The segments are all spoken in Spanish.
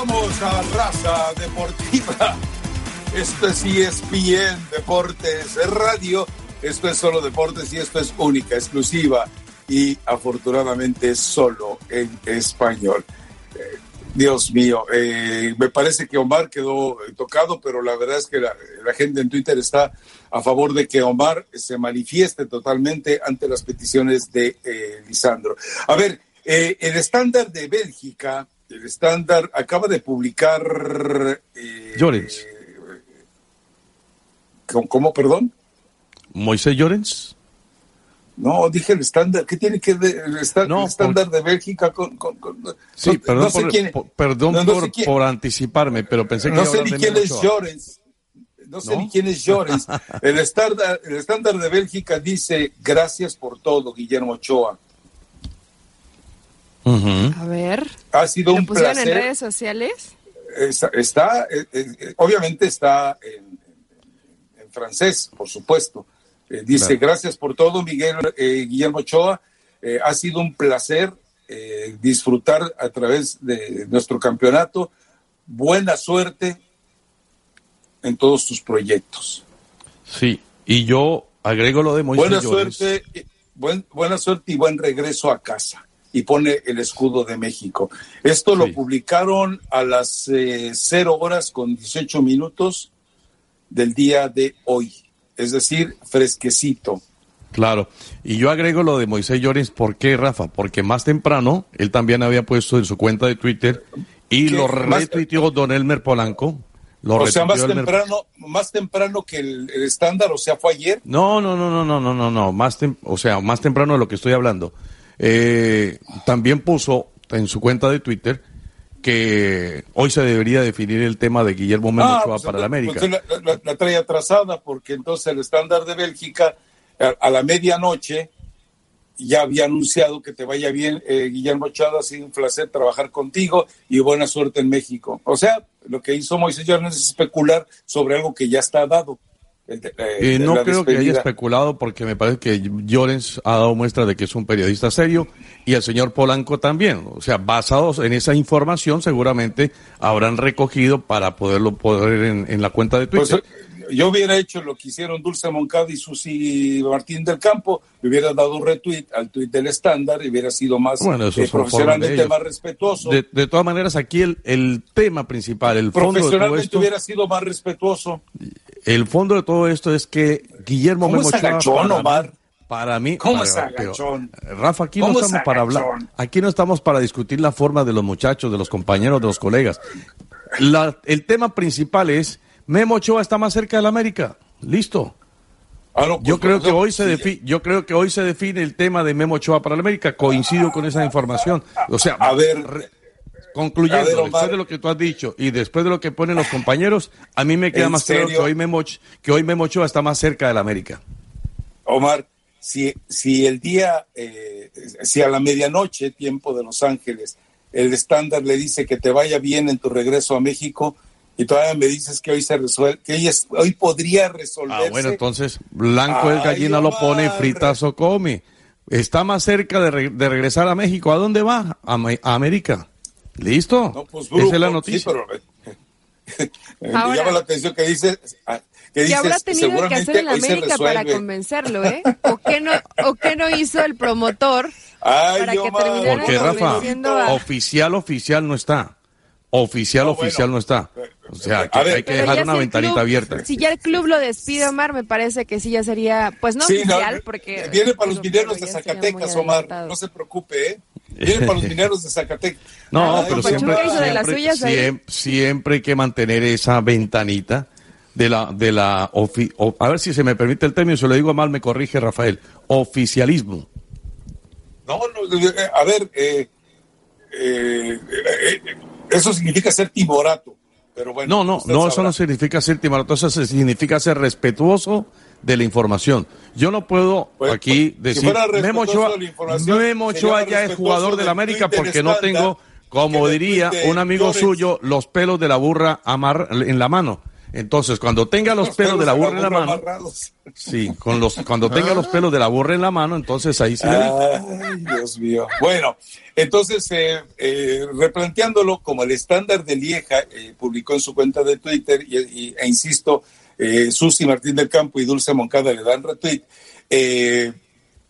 Regresamos a Raza Deportiva. Esto es ESPN Deportes Radio. Esto es solo deportes y esto es única, exclusiva y afortunadamente solo en español. Eh, Dios mío, eh, me parece que Omar quedó tocado, pero la verdad es que la, gente en Twitter está a favor de que Omar se manifieste totalmente ante las peticiones de eh, Lisandro. A ver, el estándar de Bélgica, el estándar acaba de publicar... Llorens. ¿Cómo, perdón? Moisés Llorens. No, dije el estándar. ¿Qué tiene que ver el, estándar de Bélgica con, sí, perdón, por, perdón por, anticiparme, pero pensé que no sé ni quién es Llorens. No sé ni quién es Llorens. el estándar, el estándar de Bélgica dice gracias por todo, Guillermo Ochoa. A ver. Ha sido un placer. en redes sociales? Está, eh, eh, obviamente está en, en francés, por supuesto eh, dice, gracias por todo, Miguel eh, Guillermo Ochoa. Eh, ha sido un placer disfrutar a través de nuestro campeonato. Buena suerte en todos tus proyectos. Sí, y yo agrego lo de Moisés Buena suerte, buena suerte y buen regreso a casa. Y pone el escudo de México. Esto lo publicaron a las 0 horas con 18 minutos del día de hoy es decir, fresquecito. Claro, y yo agrego lo de Moisés Llorens, ¿por qué, Rafa? Porque más temprano él también había puesto en su cuenta de Twitter y lo retuiteó Don Elmer Polanco. Lo o sea, más temprano, más temprano que el, estándar, o sea, fue ayer. No, no, no, no, no, no, no, no, más o sea, más temprano de lo que estoy hablando. Eh, también puso en su cuenta de Twitter que hoy se debería definir el tema de Guillermo Memo ah, pues, para la América. Pues, la, trae atrasada porque entonces el estándar de Bélgica a, la medianoche ya había anunciado que te vaya bien, eh, Guillermo Ochoa, ha sido un placer trabajar contigo y buena suerte en México. O sea, lo que hizo Moisés Jones es especular sobre algo que ya está dado. Eh, no creo que haya especulado porque me parece que Llorens ha dado muestra de que es un periodista serio y el señor Polanco también. O sea, basados en esa información seguramente habrán recogido para poderlo poner en, la cuenta de pues, Twitter. yo hubiera hecho lo que hicieron Dulce Moncada y Susi Martín del Campo, le hubiera dado un retweet al tweet del estándar y hubiera sido más bueno, eh, profesionalmente más respetuoso. De, todas maneras, aquí el, el tema principal, el fondo Profesionalmente de todo hubiera sido más respetuoso el fondo de todo esto es que Guillermo ¿Cómo Memo agachón, Omar? Para mí, ¿Cómo es agachón? Rafa, aquí no estamos para hablar, aquí no estamos para discutir la forma de los muchachos, de los compañeros, de los colegas. el tema principal es Memo Ochoa está más cerca de la América. Listo. Ah, pues, yo creo que hoy se define, yo creo que hoy se define el tema de Memo Ochoa para la América. Coincido con esa información. O sea, a ver, Concluyendo, después de lo que tú has dicho y después de lo que ponen los compañeros, a mí me queda más claro que hoy, Memo, que hoy Memochoa está más cerca de la América. Omar, si, si el día, eh, si a la medianoche, tiempo de Los Ángeles, el estándar le dice que te vaya bien en tu regreso a México y todavía me dices que hoy se resuelve, que hoy, hoy podría resolverse. Ah, bueno, entonces Blanco el gallina lo pone fritazo come. Está más cerca de, regresar a México. ¿A dónde va? a América. Listo. Pues, Esa es la noticia. me llama la atención que dice ah, que habrá tenido que hacer en América para convencerlo, ¿eh? ¿O qué no, o qué no hizo el promotor para que terminara Porque Rafa, oficial, oficial no está. Oficial, oficial no está. O sea, hay que dejar una ventanita abierta. Si ya el club lo despide, Omar, me parece que sí ya sería, pues no oficial, porque... Viene para los mineros de Zacatecas, Omar, no se preofe, ¿eh? Viene para los mineros de Zacatecas. No, ah, pero siempre, siempre, hay que mantener esa ventanita de la, de la, a ver si se me permite el término, si lo digo mal, me corrige Rafael, oficialismo. No, no eh, a ver, eh, eh, eso significa ser timorato. Pero bueno, no, no, no, eso no significa ser timorato, eso significa ser respetuoso de la información. Yo no puedo pues, aquí pues, decir, Memo Ochoa, ya es jugador del América porque no tengo, como diría un amigo suyo, los pelos de la burra amar en la mano. Entonces, cuando tenga los, pelos, de la burra en la mano, sí, con los, cuando tenga los pelos de la burra en la mano, entonces ahí sí. Ay, Dios mío. Bueno, entonces, eh, eh, replanteándolo como el estándar de Lieja eh, publicó en su cuenta de Twitter, y, e insisto, Susi Martín del Campo y Dulce Moncada le dan retweet,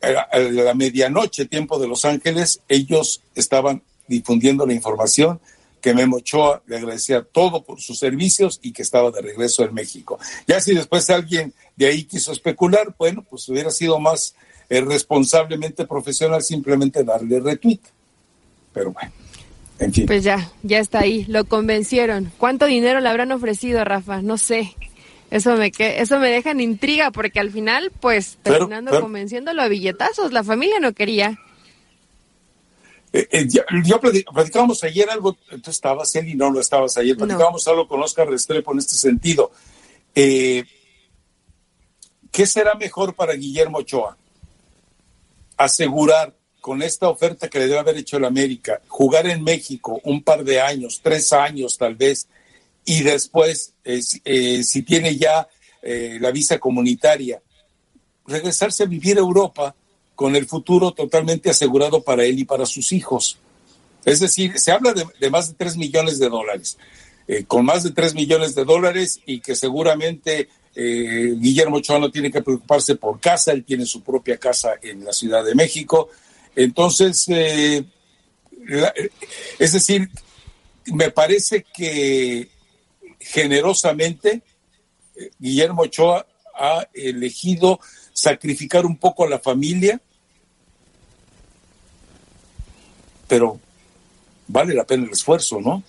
a la medianoche, tiempo de Los Ángeles, ellos estaban difundiendo la información que Memo Ochoa le agradecía todo por sus servicios y que estaba de regreso en México. Ya si después alguien de ahí quiso especular, bueno, pues hubiera sido más eh, responsablemente profesional simplemente darle retweet. Pero bueno, en fin. Pues ya, ya está ahí, lo convencieron. ¿Cuánto dinero le habrán ofrecido, Rafa? No sé. Eso me, que, eso me deja en intriga porque al final, pues, terminando convenciéndolo a billetazos, la familia no quería. Eh, eh, yo platicábamos ayer algo, tú estabas, y no, lo estabas ayer, platicábamos algo con Oscar Restrepo en este sentido. Eh, ¿Qué será mejor para Guillermo Ochoa? Asegurar con esta oferta que le debe haber hecho el América, jugar en México un par de años, tres años tal vez, y después, si tiene ya la visa comunitaria, regresarse a vivir a Europa con el futuro totalmente asegurado para él y para sus hijos. Es decir, se habla de, más de 3 millones de dólares. Eh, con más de 3 millones de dólares y que seguramente eh, Guillermo Ochoa no tiene que preocuparse por casa, él tiene su propia casa en la Ciudad de México. Entonces, eh, es decir, me parece que generosamente Guillermo Ochoa ha elegido sacrificar un poco a la familia pero vale la pena el esfuerzo, ¿no?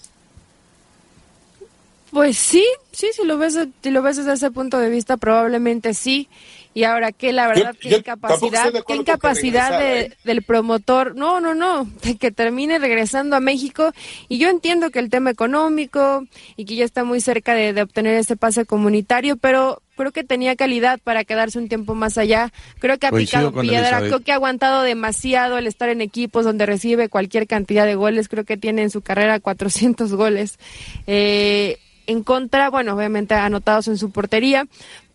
Pues sí, sí, si lo ves, si lo ves desde ese punto de vista, probablemente sí. Y ahora que la verdad, qué incapacidad, qué incapacidad de, ¿eh? del promotor, no, no, no, de que termine regresando a México. Y yo entiendo que el tema económico y que ya está muy cerca de, de obtener ese pase comunitario, pero creo que tenía calidad para quedarse un tiempo más allá. Creo que ha picado piedra, creo que ha aguantado demasiado el estar en equipos donde recibe cualquier cantidad de goles. Creo que tiene en su carrera 400 goles. Eh, en contra, bueno, obviamente anotados en su portería,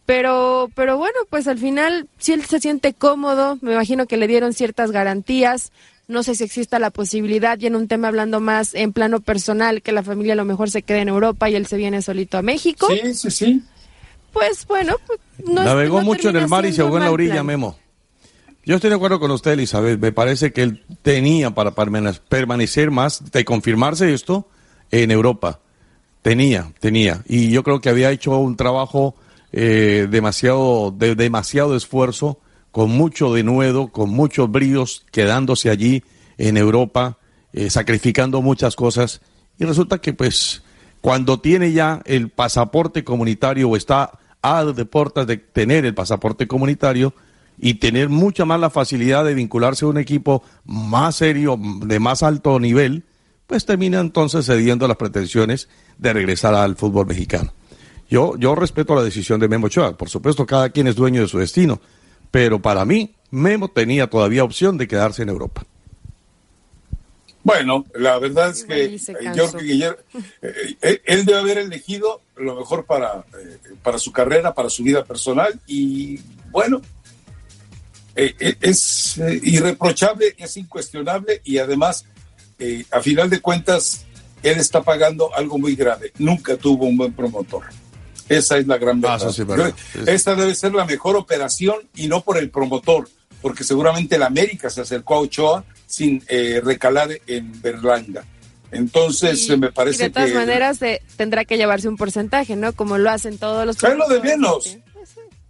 pero, pero bueno, pues al final, si él se siente cómodo, me imagino que le dieron ciertas garantías. No sé si exista la posibilidad, y en un tema hablando más en plano personal, que la familia a lo mejor se quede en Europa y él se viene solito a México. Sí, sí, sí. Pues bueno, pues, no Navegó mucho en el mar y se ahogó en la orilla, Memo. Yo estoy de acuerdo con usted, Elizabeth. Me parece que él tenía para permanecer más, de confirmarse esto, en Europa. Tenía, tenía. Y yo creo que había hecho un trabajo eh, demasiado, de demasiado esfuerzo, con mucho denuedo, con muchos bríos, quedándose allí en Europa, eh, sacrificando muchas cosas. Y resulta que pues cuando tiene ya el pasaporte comunitario o está a deportes de tener el pasaporte comunitario y tener mucha más la facilidad de vincularse a un equipo más serio, de más alto nivel, pues termina entonces cediendo las pretensiones de regresar al fútbol mexicano. Yo, yo respeto la decisión de Memo Ochoa. Por supuesto, cada quien es dueño de su destino. Pero para mí, Memo tenía todavía opción de quedarse en Europa. Bueno, la verdad es que yo Guillermo, eh, eh, él debe haber elegido lo mejor para, eh, para su carrera, para su vida personal y bueno, es irreprochable, es incuestionable y además, a final de cuentas, él está pagando algo muy grave. Nunca tuvo un buen promotor. Esa es la gran ah, verdad. Esta debe ser la mejor operación y no por el promotor, porque seguramente el América se acercó a Ochoa sin eh, recalar en Berlanga. Entonces, me parece que... De todas maneras, tendrá que llevarse un porcentaje, ¿no? Como lo hacen todos los... Es lo de menos.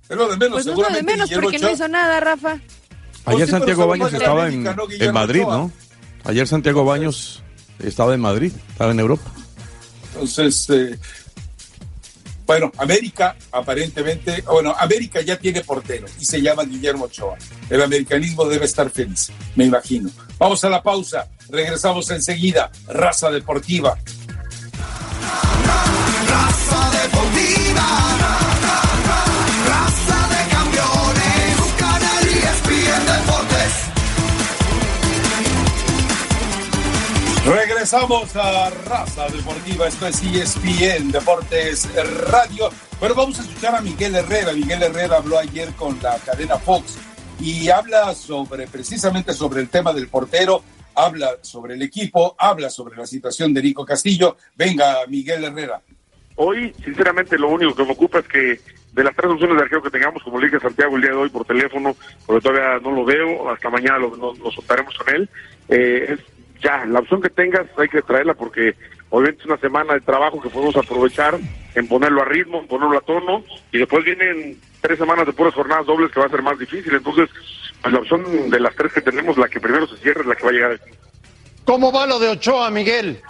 Es lo de menos. Pues no es lo de menos porque no hizo nada, Rafa. Ayer Santiago Baños estaba en, en Madrid, ¿no? Ayer Santiago Baños estaba en Madrid, estaba en Europa. Entonces, eh, bueno, América aparentemente, bueno, América ya tiene portero y se llama Guillermo Ochoa. El americanismo debe estar feliz, me imagino. Vamos a la pausa, regresamos enseguida. Raza Deportiva. Raza Deportiva. Regresamos a Raza Deportiva, esto es ESPN Deportes Radio. Pero vamos a escuchar a Miguel Herrera. Miguel Herrera habló ayer con la cadena Fox y habla sobre precisamente sobre el tema del portero, habla sobre el equipo, habla sobre la situación de Nico Castillo. Venga, Miguel Herrera. Hoy, sinceramente, lo único que me ocupa es que de las tres opciones de arquero que tengamos, como le dije Santiago el día de hoy por teléfono, porque todavía no lo veo, hasta mañana lo, lo, soltaremos con él, eh, es ya, la opción que tengas hay que traerla porque obviamente es una semana de trabajo que podemos aprovechar en ponerlo a ritmo, en ponerlo a tono, y después vienen tres semanas de puras jornadas dobles que va a ser más difícil, entonces pues la opción de las tres que tenemos, la que primero se cierre es la que va a llegar. ¿Cómo va lo de Ochoa, Miguel?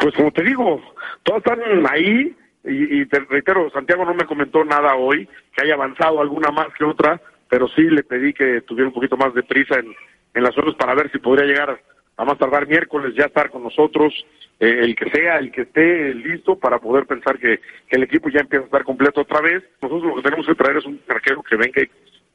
Pues como te digo, todos están ahí, y, te reitero, Santiago no me comentó nada hoy, que haya avanzado alguna más que otra, pero sí le pedí que tuviera un poquito más de prisa en, en las horas para ver si podría llegar a más tardar miércoles ya estar con nosotros, eh, el que sea, el que esté listo para poder pensar que, el equipo ya empieza a estar completo otra vez. Nosotros lo que tenemos que traer es un arquero que venga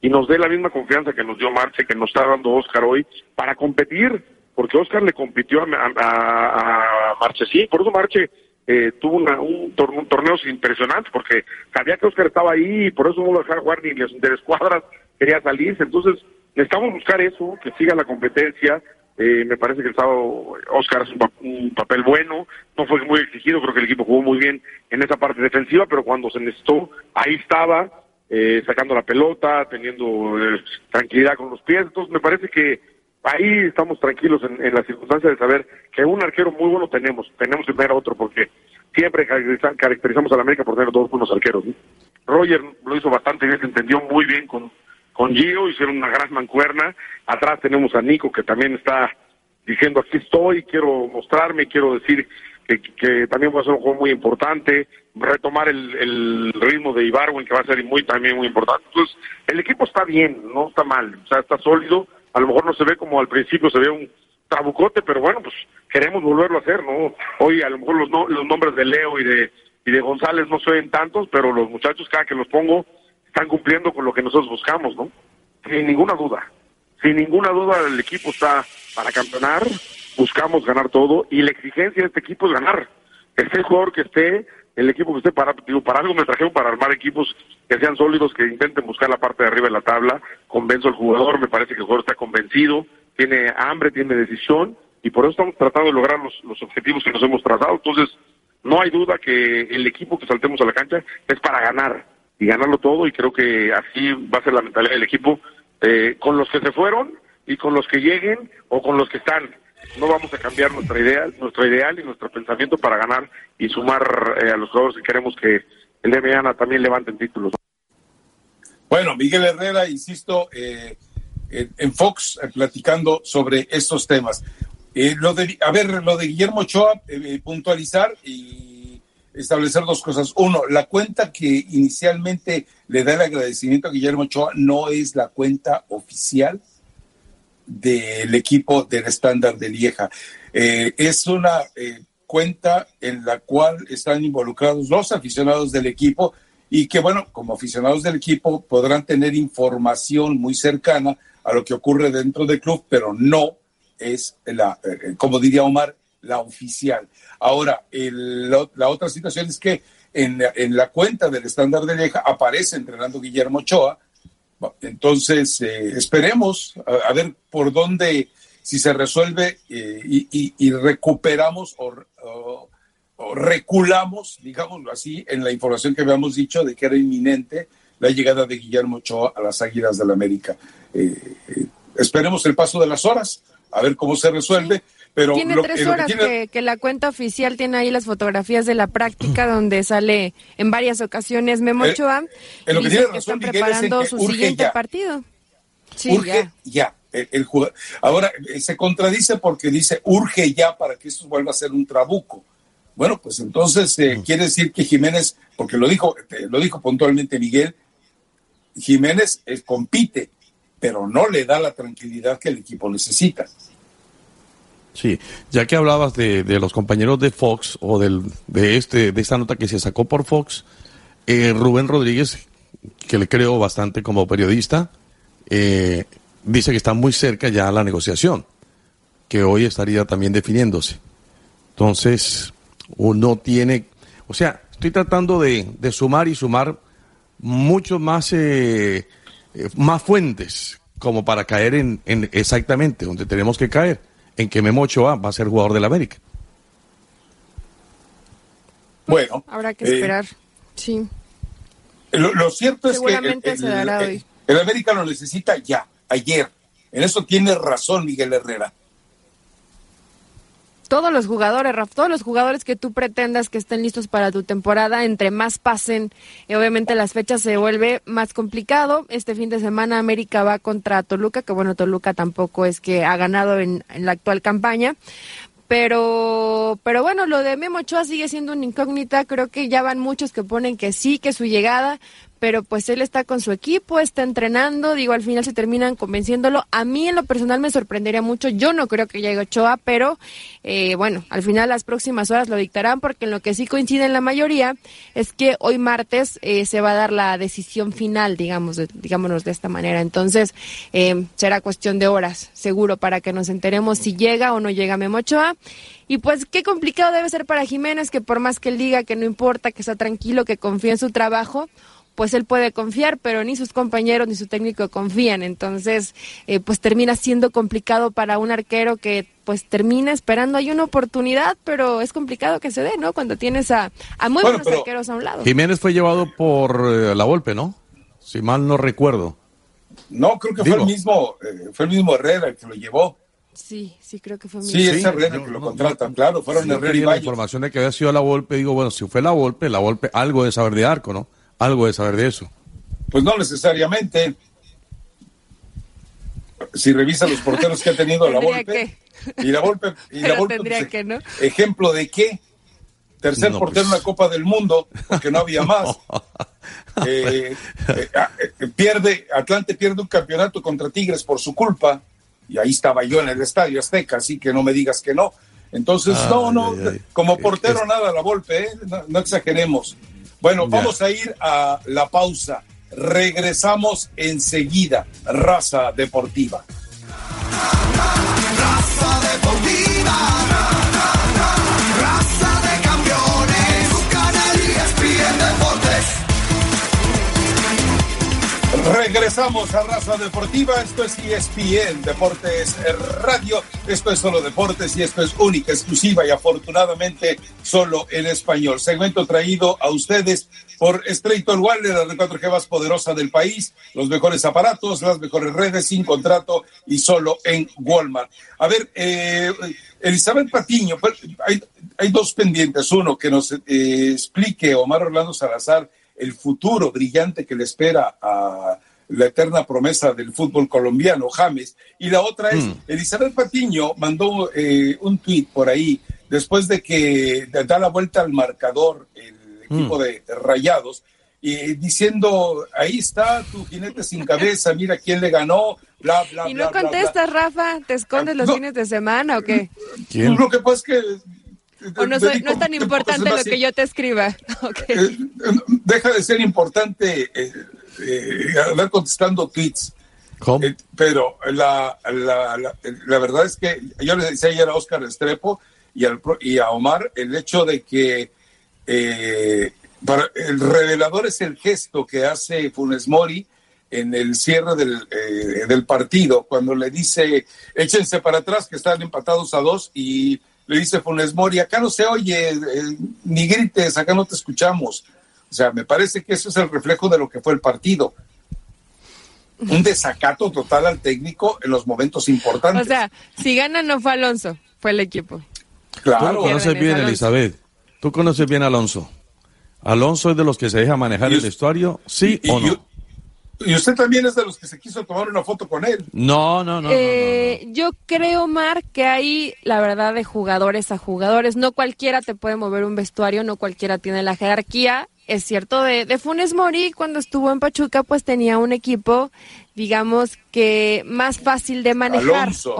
y, nos dé la misma confianza que nos dio Marche, que nos está dando Oscar hoy, para competir, porque Oscar le compitió a, a, Marche, sí, por eso Marche eh, tuvo una, un, torneo, torneos impresionantes porque sabía que Oscar estaba ahí y por eso no lo dejaba jugar ni de escuadras, quería salirse. Entonces, necesitamos buscar eso, que siga la competencia. Eh, me parece que el sábado Oscar hace un, papel bueno, no fue muy exigido, creo que el equipo jugó muy bien en esa parte defensiva, pero cuando se necesitó, ahí estaba, eh, sacando la pelota, teniendo tranquilidad con los pies. Entonces, me parece que ahí estamos tranquilos en, la circunstancia de saber que un arquero muy bueno tenemos, tenemos que tener otro porque siempre caracterizamos a la América por tener dos buenos arqueros. Roger lo hizo bastante bien, se entendió muy bien con, con Gio, hicieron una gran mancuerna, atrás tenemos a Nico que también está diciendo aquí estoy, quiero mostrarme, quiero decir que, también va a ser un juego muy importante, retomar el, el ritmo de Ibarwen que va a ser muy también muy importante. Entonces, el equipo está bien, no está mal, o sea, está sólido, a lo mejor no se ve como al principio se ve un trabucote, pero bueno, pues queremos volverlo a hacer, ¿no? Hoy a lo mejor los, los nombres de Leo y de, y de González no se ven tantos, pero los muchachos cada que los pongo están cumpliendo con lo que nosotros buscamos, ¿no? Sin ninguna duda. Sin ninguna duda el equipo está para campeonar, buscamos ganar todo y la exigencia de este equipo es ganar. Esté el jugador que esté, el equipo que esté para, digo, para algo me trajeron para armar equipos que sean sólidos, que intenten buscar la parte de arriba de la tabla, convenzo al jugador, me parece que el jugador está convencido, tiene hambre, tiene decisión, y por eso estamos tratando de lograr los, los objetivos que nos hemos trazado. Entonces, no hay duda que el equipo que saltemos a la cancha es para ganar, y ganarlo todo, y creo que así va a ser la mentalidad del equipo, eh, con los que se fueron y con los que lleguen o con los que están no vamos a cambiar nuestra idea, nuestro ideal y nuestro pensamiento para ganar y sumar eh, a los jugadores que queremos que el de mañana también levanten títulos. Bueno, Miguel Herrera, insisto, eh, en Fox eh, platicando sobre estos temas. lo de, a ver, lo de Guillermo Ochoa, puntualizar y establecer dos cosas. Uno, la cuenta que inicialmente le da el agradecimiento a Guillermo Ochoa no es la cuenta oficial del equipo del estándar de Lieja. Eh, es una eh, cuenta en la cual están involucrados los aficionados del equipo y que, bueno, como aficionados del equipo podrán tener información muy cercana a lo que ocurre dentro del club, pero no es la, eh, como diría Omar, la oficial. Ahora, la otra situación es que en, en la cuenta del estándar de Lieja aparece entrenando Guillermo Ochoa, entonces, eh, esperemos a, ver por dónde, si se resuelve eh, y, recuperamos o, reculamos, digámoslo así, en la información que habíamos dicho de que era inminente la llegada de Guillermo Ochoa a las Águilas del la América. Eh, esperemos el paso de las horas, a ver cómo se resuelve. Pero tiene tres horas que, la cuenta oficial tiene ahí las fotografías de la práctica donde sale en varias ocasiones Memo eh, Ochoa en lo que, tiene están preparando su siguiente partido. Sí, urge ya. El, Ahora, eh, se contradice porque dice urge ya para que esto vuelva a ser un trabuco. Bueno, pues entonces eh, mm. quiere decir que Jiménez, porque lo dijo, lo dijo puntualmente Miguel, Jiménez compite, pero no le da la tranquilidad que el equipo necesita. Sí, ya que hablabas de, los compañeros de Fox o del, de, este, de esta nota que se sacó por Fox, eh, Rubén Rodríguez, que le creo bastante como periodista, eh, dice que está muy cerca ya la negociación, que hoy estaría también definiéndose. Entonces, uno tiene, o sea, estoy tratando de, sumar y sumar mucho más, eh, eh, más fuentes como para caer en, exactamente donde tenemos que caer, en que Memo Ochoa va a ser jugador del América. Bueno, habrá que esperar, sí. Lo, cierto es que el, el América lo necesita ya, ayer. En eso tiene razón Miguel Herrera todos los jugadores, Raf, todos los jugadores que tú pretendas que estén listos para tu temporada, entre más pasen, y obviamente las fechas se vuelve más complicado. Este fin de semana América va contra Toluca, que bueno, Toluca tampoco es que ha ganado en, la actual campaña, pero pero bueno, lo de Memo Ochoa sigue siendo una incógnita, creo que ya van muchos que ponen que sí, que su llegada, pero pues él está con su equipo, está entrenando, digo, al final se terminan convenciéndolo. A mí en lo personal me sorprendería mucho, yo no creo que llegue Ochoa, pero eh, bueno, al final las próximas horas lo dictarán, porque en lo que sí coincide en la mayoría es que hoy martes eh, se va a dar la decisión final, digamos, digámonos de esta manera. Entonces, eh, será cuestión de horas, seguro, para que nos enteremos si llega o no llega Memo Ochoa. Y pues qué complicado debe ser para Jiménez, que por más que él diga que no importa, que está tranquilo, que confía en su trabajo, pues él puede confiar, pero ni sus compañeros ni su técnico confían. Entonces, eh, pues termina siendo complicado para un arquero que pues termina esperando hay una oportunidad, pero es complicado que se dé, ¿no? Cuando tienes a, a muy buenos arqueros a un lado. Jiménez fue llevado por eh, la golpe, ¿no? Si mal no recuerdo. No, creo que fue el mismo, eh, fue el mismo Herrera el que lo llevó. Sí, sí, creo que fue Sí, es Herrera el que lo contratan, claro, fueron Herrera y La información de que había sido la golpe, digo, bueno, si fue la golpe, la golpe, algo de saber de arco, ¿no? Algo de saber de eso. Pues no necesariamente. Si revisa los porteros que ha tenido la Volpe, y la Volpe, y la Volpe pues, que, ¿no? ejemplo de qué? Tercer portero en la Copa del Mundo, porque no había más. Eh, eh, eh, pierde, Atlante pierde un campeonato contra Tigres por su culpa, y ahí estaba yo en el Estadio Azteca, así que no me digas que no. Entonces, no, no, como portero nada la Volpe, no exageremos. Bueno, vamos a ir a la pausa. Regresamos enseguida. Raza Deportiva. Raza Deportiva. Regresamos a Raza Deportiva, esto es ESPN Deportes Radio, esto es solo deportes y esto es única, exclusiva y afortunadamente solo en español. Segmento traído a ustedes por Straight Wireless, la red 4G más poderosa del país, los mejores aparatos, las mejores redes sin contrato y solo en Walmart. A ver, eh, Elizabeth Patiño, pues, hay, hay, dos pendientes, uno que nos eh, explique Omar Orlando Salazar el futuro brillante que le espera a la eterna promesa del fútbol colombiano, James. Y la otra es, mm. Elizabeth Patiño mandó eh, un tuit por ahí, después de que da la vuelta al marcador el equipo mm. de Rayados, y diciendo, ahí está tu jinete sin cabeza, mira quién le ganó, bla, bla, Y no contestas, Rafa, ¿te escondes los fines de semana o qué? Lo que pasa es que o no, es tan importante lo que yo te escriba. Eh, deja de ser importante eh, eh, andar contestando tweets. pero la, la, verdad es que yo le decía ayer a Oscar Estrepo y, al, y a Omar el hecho de que para, el revelador es el gesto que hace Funes Mori en el cierre del, del partido, cuando le dice échense para atrás que están empatados a dos y le dice Funes Mori, acá no se oye, eh, ni grites, acá no te escuchamos. O sea, me parece que eso es el reflejo de lo que fue el partido. Un desacato total al técnico en los momentos importantes. O sea, si gana no fue Alonso, fue el equipo. Claro. Tú conoces bien, Elizabeth. Tú conoces bien a Alonso. Alonso es de los que se deja manejar el vestuario, ¿sí o no? Y usted también es de los que se quiso tomar una foto con él. No, no, no. Eh, yo creo, Mar, que hay, la verdad, de jugadores a jugadores. No cualquiera te puede mover un vestuario, no cualquiera tiene la jerarquía. Es cierto, de, de Funes Mori, cuando estuvo en Pachuca, pues tenía un equipo, digamos, que más fácil de manejar. Alonso,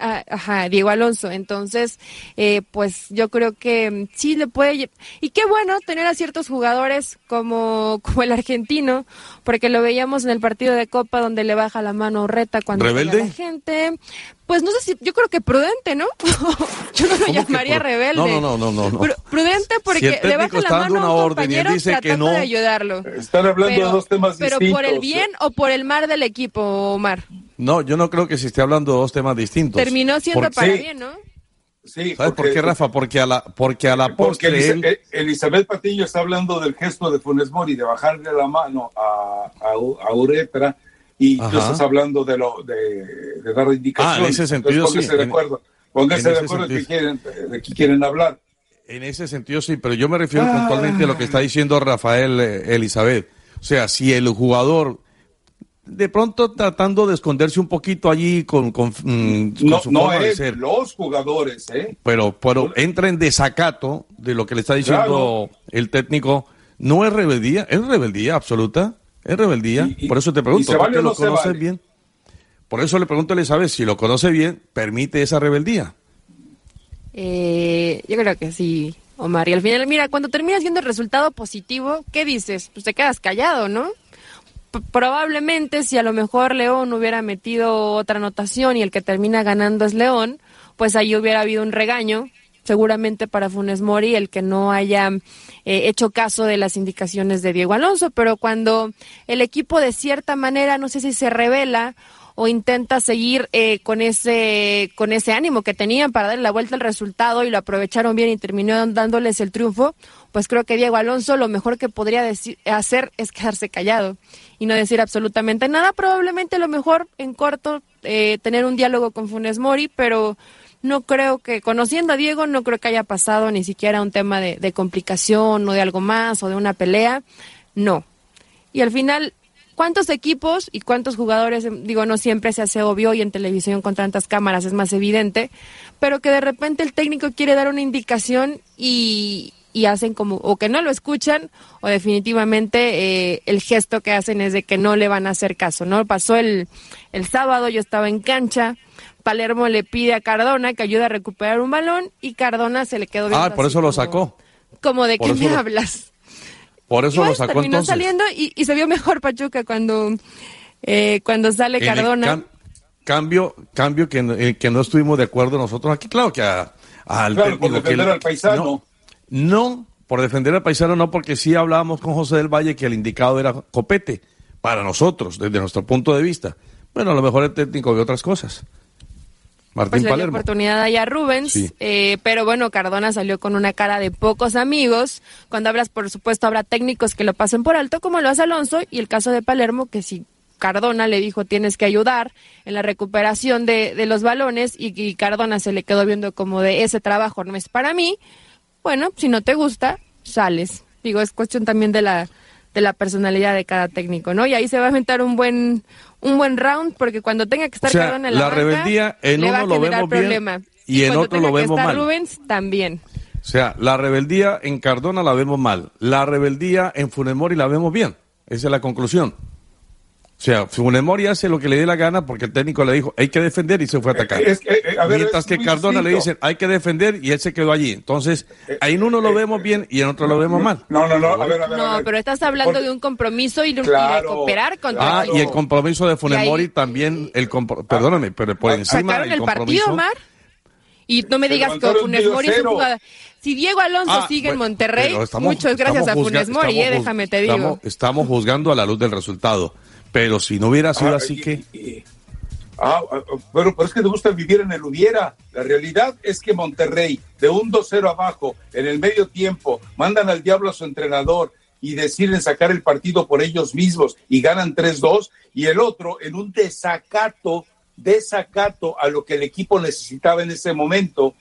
oye, ajá, Diego Alonso. Entonces, eh, pues yo creo que sí le puede... Y qué bueno tener a ciertos jugadores como, como el argentino, porque lo veíamos en el partido de Copa donde le baja la mano Reta cuando ¿Rebelde? la gente. Pues no sé si, yo creo que prudente, ¿no? yo no lo llamaría rebelde. No, no, no, no, no. prudente porque le baja la mano a un compañero y tratando de ayudarlo. Están hablando de dos temas distintos. Pero por el bien o por el mal del equipo, Omar. No, yo no creo que se esté hablando de dos temas distintos. Terminó siendo para bien, ¿no? Sí, ¿Sabes por qué, Rafa? Porque a la, porque a la porque Elizabeth Patiño está hablando del gesto de Funes Mori, de bajarle la mano a, a, Uretra, y tú estás hablando de, lo, de, de dar indicaciones. Ah, en ese sentido póngase de acuerdo, póngase de acuerdo de, qué quieren, de qué quieren hablar. En ese sentido sí, pero yo me refiero puntualmente a lo que está diciendo Rafael eh, Elizabeth. O sea, si el jugador de pronto tratando de esconderse un poquito allí con, con, mm, no, su no es los jugadores, ¿eh? Pero, pero entra en desacato de lo que le está diciendo el técnico. No es rebeldía, es rebeldía absoluta, es rebeldía. Por eso te pregunto, ¿por qué lo conoces bien? Por eso le pregunto, ¿le sabes si lo conoce bien, permite esa rebeldía? Eh, yo creo que sí, Omar. Y al final, mira, cuando terminas viendo el resultado positivo, ¿qué dices? Pues te quedas callado, ¿no? Probablemente si a lo mejor León hubiera metido otra anotación y el que termina ganando es León, pues ahí hubiera habido un regaño, seguramente para Funes Mori, el que no haya eh, hecho caso de las indicaciones de Diego Alonso, pero cuando el equipo de cierta manera, no sé si se revela o intenta seguir eh, con ese con ese ánimo que tenían para darle la vuelta al resultado y lo aprovecharon bien y terminó dándoles el triunfo, pues creo que Diego Alonso lo mejor que podría decir, hacer es quedarse callado y no decir absolutamente nada. Probablemente lo mejor en corto eh, tener un diálogo con Funes Mori, pero no creo que, conociendo a Diego, no creo que haya pasado ni siquiera un tema de complicación o de algo más o de una pelea. No. Y al final, ¿Cuántos equipos y cuántos jugadores, digo, no siempre se hace obvio y en televisión con tantas cámaras es más evidente, pero que de repente el técnico quiere dar una indicación y, hacen como, o que no lo escuchan, o definitivamente eh, el gesto que hacen es de que no le van a hacer caso, ¿no? Pasó el, el sábado, yo estaba en cancha, Palermo le pide a Cardona que ayude a recuperar un balón y Cardona se le quedó Ah, por eso lo sacó. Como de qué me hablas. Por eso lo sacó terminó saliendo y, se vio mejor Pachuca cuando, eh, cuando sale Cardona. cambio, cambio que, eh, que no estuvimos de acuerdo nosotros aquí, claro que al claro, por defender al paisano. No, por defender al paisano no, porque sí hablábamos con José del Valle que el indicado era copete, para nosotros, desde nuestro punto de vista. Bueno, a lo mejor el técnico ve otras cosas. Martín pues le oportunidad allá a Rubens, eh, pero bueno, Cardona salió con una cara de pocos amigos. Cuando hablas, por supuesto, habrá técnicos que lo pasen por alto, como lo hace Alonso, y el caso de Palermo, que si Cardona le dijo tienes que ayudar en la recuperación de, de los balones, y, Cardona se le quedó viendo como de ese trabajo no es para mí, bueno, si no te gusta, sales. Digo, es cuestión también de la de la personalidad de cada técnico, ¿no? Y ahí se va a inventar un buen un buen round porque cuando tenga que estar Cardona en la, la rebeldía en uno lo vemos bien y, en otro lo vemos mal. Rubens también. O sea, la rebeldía en Cardona la vemos mal, la rebeldía en Funemori la vemos bien. Esa es la conclusión. O sea, Funemori hace lo que le dé la gana porque el técnico le dijo, hay que defender y se fue a atacar. Eh, Mientras que Cardona le dicen, hay que defender y él se quedó allí. Entonces, eh, ahí en uno lo eh, vemos bien y en otro lo vemos mal. No, no, no, a ver, a ver. No, pero estás hablando de un compromiso y de, cooperar con Ah, y el compromiso de Funemori también, el perdóname, pero por encima ¿Sacaron el partido, Mar? Y no me digas que Funes Mori es un jugador. Si Diego Alonso ah, sigue en Monterrey, muchas gracias a Funes Mori, eh, déjame te digo. estamos juzgando a la luz del resultado. Pero si no hubiera sido ah, así que... Ah, ah, pero, es que te gusta vivir en el hubiera. La realidad es que Monterrey, de un 2-0 abajo, en el medio tiempo, mandan al diablo a su entrenador y deciden sacar el partido por ellos mismos y ganan 3-2, y el otro en un desacato, desacato a lo que el equipo necesitaba en ese momento.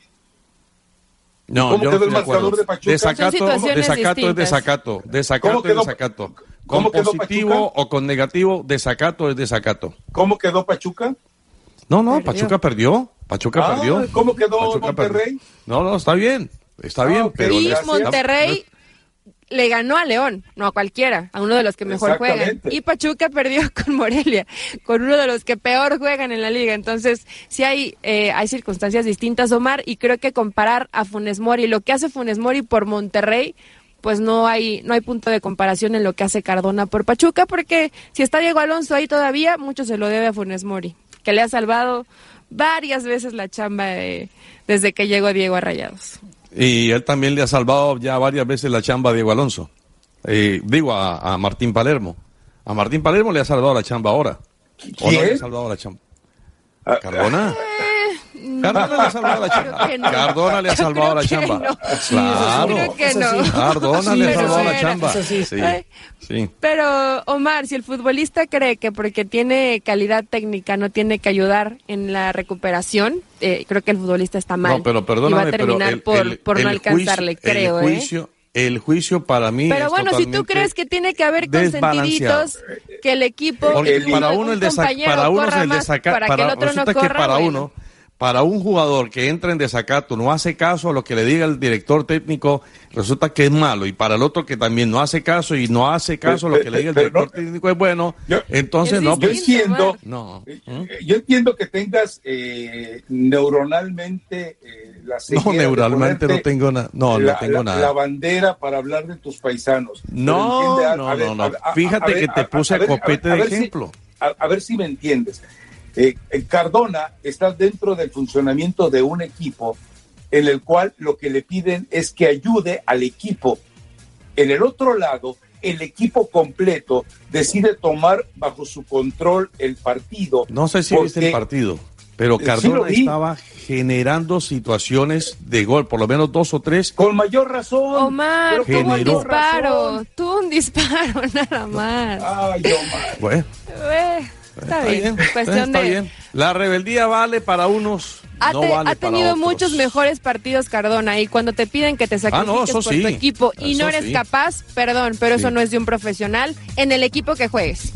No, ¿Cómo quedó el marcador de Pachuca? Desacato, desacato es desacato. Desacato es desacato. ¿Con positivo o con negativo, desacato es desacato. ¿Cómo quedó Pachuca? No, no, Pachuca perdió. Pachuca ah, perdió. ¿Cómo quedó Monterrey? No, no, está bien. Está bien, ah, pero. Y Monterrey le ganó a León, no a cualquiera, a uno de los que mejor juegan. Y Pachuca perdió con Morelia, con uno de los que peor juegan en la liga. Entonces, sí hay, eh, hay circunstancias distintas, Omar, y creo que comparar a Funes Mori, lo que hace Funes Mori por Monterrey, pues no hay, no hay punto de comparación en lo que hace Cardona por Pachuca, porque si está Diego Alonso ahí todavía, mucho se lo debe a Funes Mori, que le ha salvado varias veces la chamba desde que llegó Diego a Rayados. Y él también le ha salvado ya varias veces la chamba a Diego Alonso. Eh, digo, a, Martín Palermo. A Martín Palermo le ha salvado la chamba ahora. ¿O no le ha salvado la chamba? Ah, ¿Cardona? Eh, Cardona le ha salvado la chamba. Cardona le ha salvado la chamba. Claro. Cardona le ha salvado la chamba. Sí. Pero, Omar, si el futbolista cree que porque tiene calidad técnica no tiene que ayudar en la recuperación, eh, creo que el futbolista está mal. No, pero perdóname, y va a terminar por, por no alcanzarle, creo. El ¿eh? juicio, el juicio para mí Pero bueno, si tú crees que tiene que haber consentiditos, que el equipo, para uno el para uno es el desacato, para, que el otro no corra, para uno para un jugador que entra en desacato, no hace caso a lo que le diga el director técnico, resulta que es malo. Y para el otro que también no hace caso y no hace caso a lo que le diga el director técnico es bueno, entonces no. Yo entiendo, no. Eh, ¿Mm? yo entiendo que tengas eh, neuronalmente eh, la No, neuralmente no tengo nada. No, no tengo nada. La bandera para hablar de tus paisanos. No, no, no, no. Fíjate que te puse a, copete de ejemplo. a ver si me entiendes. Eh, Cardona está dentro del funcionamiento de un equipo en el cual lo que le piden es que ayude al equipo. En el otro lado, el equipo completo decide tomar bajo su control el partido. No sé si viste el partido, pero Cardona estaba generando situaciones de gol, por lo menos dos o tres. Con mayor razón. Omar, tuvo un disparo, tuvo un disparo, nada más. Ay, Omar. Bueno. Está, bien, cuestión de... La rebeldía vale para unos, ha, no vale ha tenido muchos mejores partidos Cardona y cuando te piden que te ah, sacrifiques por tu equipo y no eres capaz, perdón, pero eso no es de un profesional en el equipo que juegues.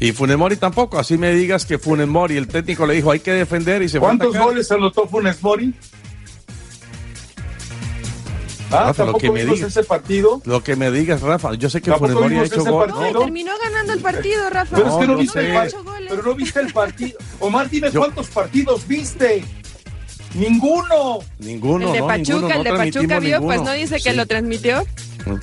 Y Funes Mori tampoco, así me digas que Funes Mori, el técnico le dijo hay que defender y se ¿Cuántos goles anotó Funes Mori? Ah, Rafa, lo que me digas, ese partido? Lo que me digas, Rafa. Yo sé que Funes Mori ha hecho gol. No, terminó ganando el partido, Rafa. Pero es que no, viste, el, pero no viste el partido. Omar, dime cuántos partidos viste. Ninguno. Ninguno. El de Pachuca, el de Pachuca vio, pues no dice que lo transmitió.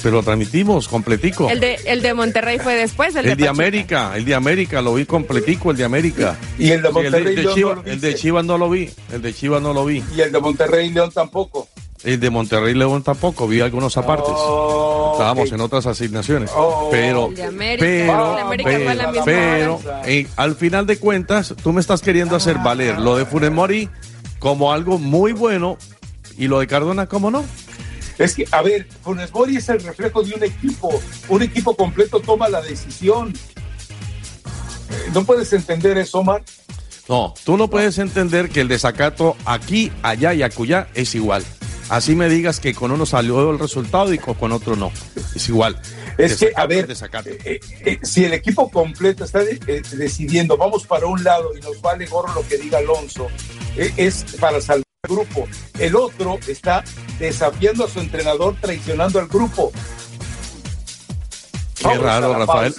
Pero lo transmitimos completico. El de, el de Monterrey fue después. El, de, América, el de América, lo vi completico, el de América. Y el de Monterrey. el, de, Chivas, el de Chivas no lo vi. El de Chivas no lo vi. Y el de Monterrey León tampoco. El de Monterrey León tampoco, vi algunos apartes. Oh, Estábamos en otras asignaciones. Oh, pero, pero, pero, eh, al final de cuentas, tú me estás queriendo hacer valer lo de Funemori como algo muy bueno y lo de Cardona como no. Es que, a ver, Funes Mori es el reflejo de un equipo. Un equipo completo toma la decisión. Eh, ¿No puedes entender eso, Omar? No, tú no puedes entender que el desacato aquí, allá y acullá es igual. Así me digas que con uno salió el resultado y con otro no. Es igual. Es que, a ver, eh, eh, eh, si el equipo completo está decidiendo, vamos para un lado y nos vale gorro lo que diga Alonso, es para salvar al grupo. El otro está desafiando a su entrenador, traicionando al grupo. Qué raro, Rafael.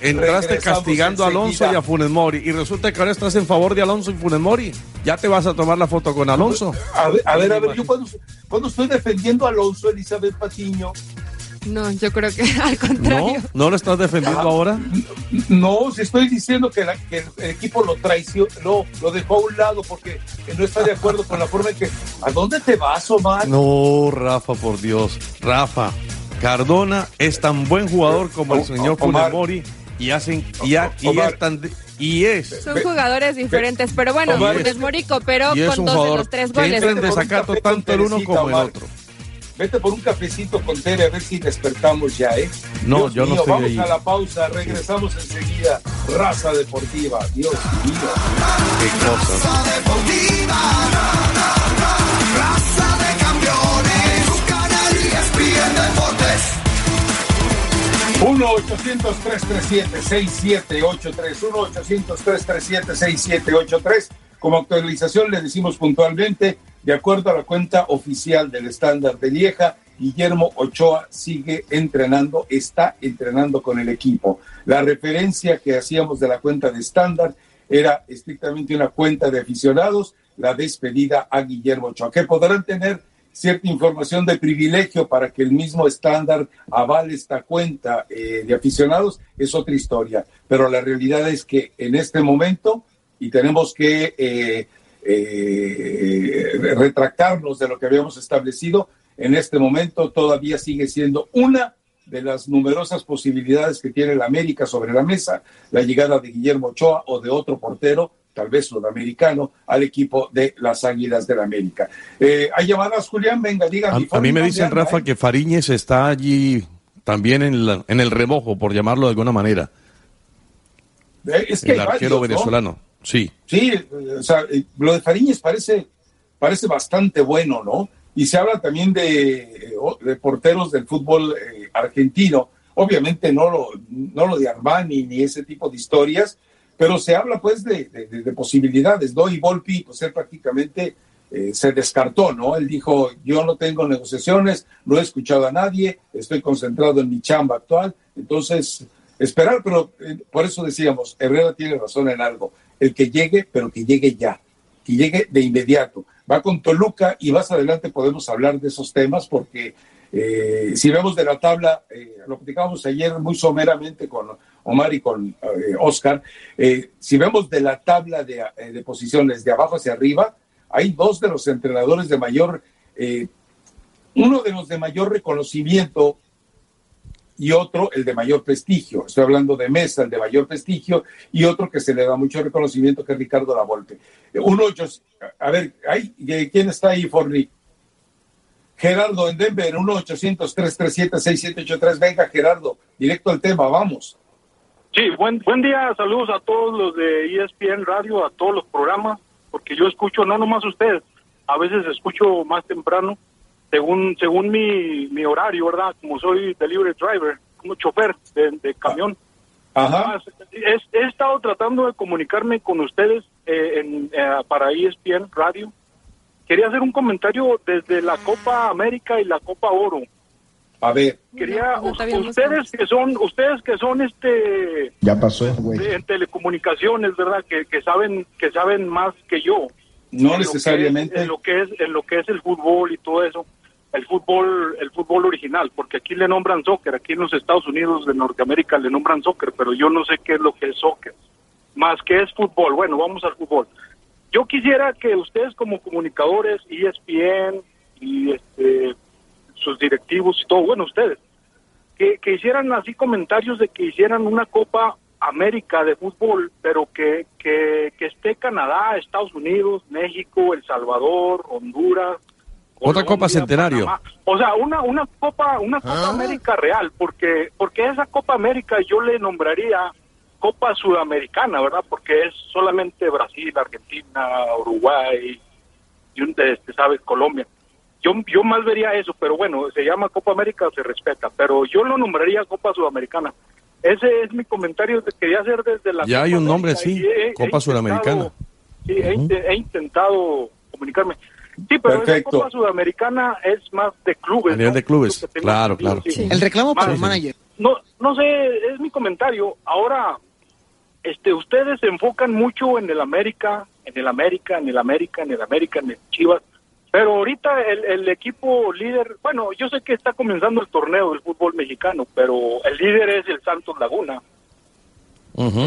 entraste castigando a Alonso y a Funes Mori y resulta que ahora estás en favor de Alonso y Funes Mori. ¿Ya te vas a tomar la foto con Alonso? A ver, a ver, a ver yo cuando, estoy defendiendo a Alonso, Elizabeth Patiño. No, yo creo que al contrario. ¿No, lo estás defendiendo ah, ahora? No, si estoy diciendo que, el equipo lo traicionó, no, lo dejó a un lado porque no está de acuerdo con la forma en que... ¿A dónde te vas, Omar? No, Rafa, por Dios. Rafa, Cardona es tan buen jugador como el señor Funes Mori y hacen y, y, es son jugadores diferentes, pero bueno, Funes Mori cooperó con dos de los tres goles. Que entren desacato tanto el uno como el otro. Vete por un cafecito con Tere a ver si despertamos ya, ¿eh? No, yo no estoy Vamos a la pausa, regresamos enseguida. Raza Deportiva, Dios mío. Qué cosa. 1-800-337-6783. 1-800-337-6783. Como actualización le decimos puntualmente, de acuerdo a la cuenta oficial del estándar de Lieja, Guillermo Ochoa sigue entrenando, está entrenando con el equipo. La referencia que hacíamos de la cuenta de estándar era estrictamente una cuenta de aficionados, la despedida a Guillermo Ochoa, que podrán tener cierta información de privilegio para que el mismo estándar avale esta cuenta eh, de aficionados, es otra historia. Pero la realidad es que en este momento, y tenemos que eh, eh, retractarnos de lo que habíamos establecido, en este momento todavía sigue siendo una de las numerosas posibilidades que tiene la América sobre la mesa, la llegada de Guillermo Ochoa o de otro portero tal vez sudamericano, al equipo de las Águilas del la América. Eh, ¿Hay llamadas, Julián? Venga, diga. A, mí me dicen, Rafa, que Fariñez está allí también en, en el remojo, por llamarlo de alguna manera. Eh, es que el arquero venezolano, sí. Sí, eh, o sea, lo de Fariñez parece, parece bastante bueno, ¿no? Y se habla también de, de porteros del fútbol argentino. Obviamente no lo, no lo de Armani ni ese tipo de historias, pero se habla pues de, posibilidades, ¿no? Y Volpi, pues él prácticamente eh, se descartó, ¿no? Él dijo, yo no tengo negociaciones, no he escuchado a nadie, estoy concentrado en mi chamba actual, entonces esperar, pero eh, por eso decíamos, Herrera tiene razón en algo, el que llegue, pero que llegue ya, que llegue de inmediato. Va con Toluca y más adelante podemos hablar de esos temas porque eh, si vemos de la tabla, lo platicábamos ayer muy someramente con Omar y con eh, Oscar, eh, si vemos de la tabla de, eh, de, posiciones de abajo hacia arriba, hay dos de los entrenadores de mayor, uno de los de mayor reconocimiento y otro el de mayor prestigio. Estoy hablando de Mesa, el de mayor prestigio, y otro que se le da mucho reconocimiento, que es Ricardo Lavolpe. Uno, a ver, ¿quién está ahí, Forni? Gerardo en Denver, 1-800-337-6783. Venga, Gerardo, directo al tema, vamos. Sí, buen, buen día, saludos a todos los de ESPN Radio, a todos los programas, porque yo escucho, no nomás ustedes, a veces escucho más temprano, según según mi, mi horario, ¿verdad? Como soy delivery driver, como chofer de, camión. Ajá. He, estado tratando de comunicarme con ustedes eh, en, eh, para ESPN Radio. Quería hacer un comentario desde la Copa América y la Copa Oro. A ver. Quería, ustedes que son, ustedes que son este... Ya pasó, En telecomunicaciones, ¿verdad? Que, que, saben, que saben más que yo. No necesariamente. en lo que es, en lo que es el fútbol y todo eso. El fútbol, el fútbol original, porque aquí le nombran soccer, aquí en los Estados Unidos de Norteamérica le nombran soccer, pero yo no sé qué es lo que es soccer. Más que es fútbol. Bueno, vamos al fútbol. Yo quisiera que ustedes como comunicadores, ESPN y este sus directivos y todo, bueno, ustedes, que, que hicieran así comentarios de que hicieran una Copa América de fútbol, pero que, que, que esté Canadá, Estados Unidos, México, El Salvador, Honduras. Otra Copa Centenario. O sea, una, una Copa, una Copa ah. América real, porque, porque esa Copa América yo le nombraría Copa Sudamericana, ¿verdad? Porque es solamente Brasil, Argentina, Uruguay, y un, este, ¿sabes? Colombia. Yo, yo más vería eso, pero bueno, se llama Copa América, se respeta, pero yo lo nombraría Copa Sudamericana. Ese es mi comentario que quería hacer desde la... Ya hay un nombre, sí, Copa Sudamericana. Sí, he, intentado comunicarme. Sí, pero esa Copa Sudamericana es más de clubes. A de clubes, claro, claro. El reclamo para el manager. No, no sé, es mi comentario. Ahora, este, ustedes se enfocan mucho en el América, en el América, en el América, en el América, en el Chivas. Pero ahorita el, equipo líder, bueno, yo sé que está comenzando el torneo del fútbol mexicano, pero el líder es el Santos Laguna.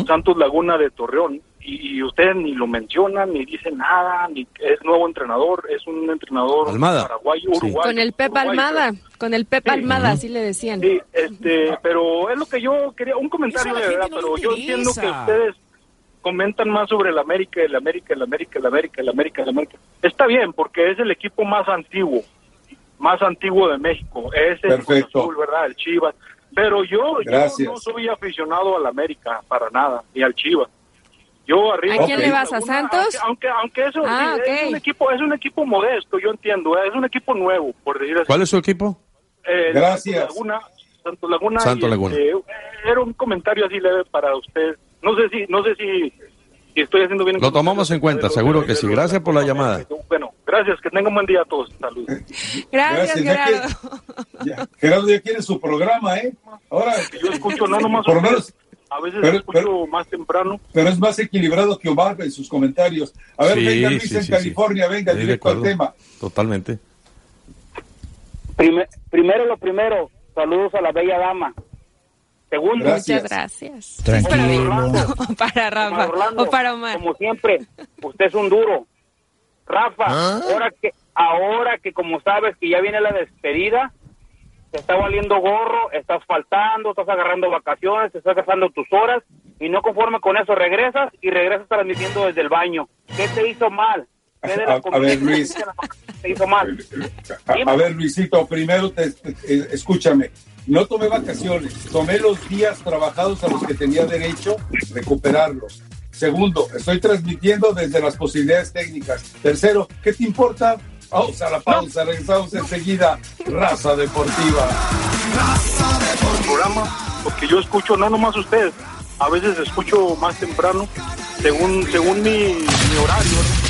Santos Laguna de Torreón. Y, ustedes ni lo mencionan, ni dicen nada, ni es nuevo entrenador, es un entrenador paraguayo, uruguayo. Con el Pep Almada, con el Pep Almada, así le decían. Sí, este, pero es lo que yo quería, un comentario de verdad, pero yo entiendo que ustedes comentan más sobre el América, el América, el América, el América, el América, el América. Está bien, porque es el equipo más antiguo, más antiguo de México. Es el Azul, ¿verdad? El Chivas. Pero yo, no soy aficionado al América para nada, ni al Chivas. Yo arriba. ¿A quién le vas a Santos? Aunque, aunque eso ah, es un equipo, es un equipo modesto, yo entiendo, es un equipo nuevo, por decir así. ¿Cuál es su equipo? Eh, Gracias. Santos Laguna. Santos Laguna. Este, era un comentario así leve para usted no sé si, no sé si y estoy haciendo bien. Lo tomamos en cuenta, seguro que sí. Gracias por la llamada. Bueno, gracias, que tengan un buen día a todos. Saludos. Gracias, Gerardo. Ya, Gerardo ya quiere su programa, ¿eh? Ahora. Yo escucho, no nomás. Por lo menos. A veces escucho más temprano. Pero es más equilibrado que Omar en sus comentarios. A ver, venga Luis en California, venga, directo al tema. Totalmente. primero lo primero, saludos a la bella dama. Segundo, muchas gracias. Tranquilo. para Rafa o para Omar. Como siempre, usted es un duro. Rafa, ¿Ah? ahora que ahora que como sabes que ya viene la despedida, te está valiendo gorro, estás faltando, estás agarrando vacaciones, te estás gastando tus horas y no conforme con eso regresas y regresas transmitiendo desde el baño. ¿Qué te hizo mal? ¿Qué de la a, ver, Luis. te hizo mal? A, ver, Luisito, primero te, escúchame. No tomé vacaciones, tomé los días trabajados a los que tenía derecho, recuperarlos. Segundo, estoy transmitiendo desde las posibilidades técnicas. Tercero, ¿qué te importa? Pausa la pausa, regresamos enseguida. Raza Deportiva. Raza Deportiva. Programa, porque yo escucho, no nomás ustedes, a veces escucho más temprano, según, según mi, mi horario.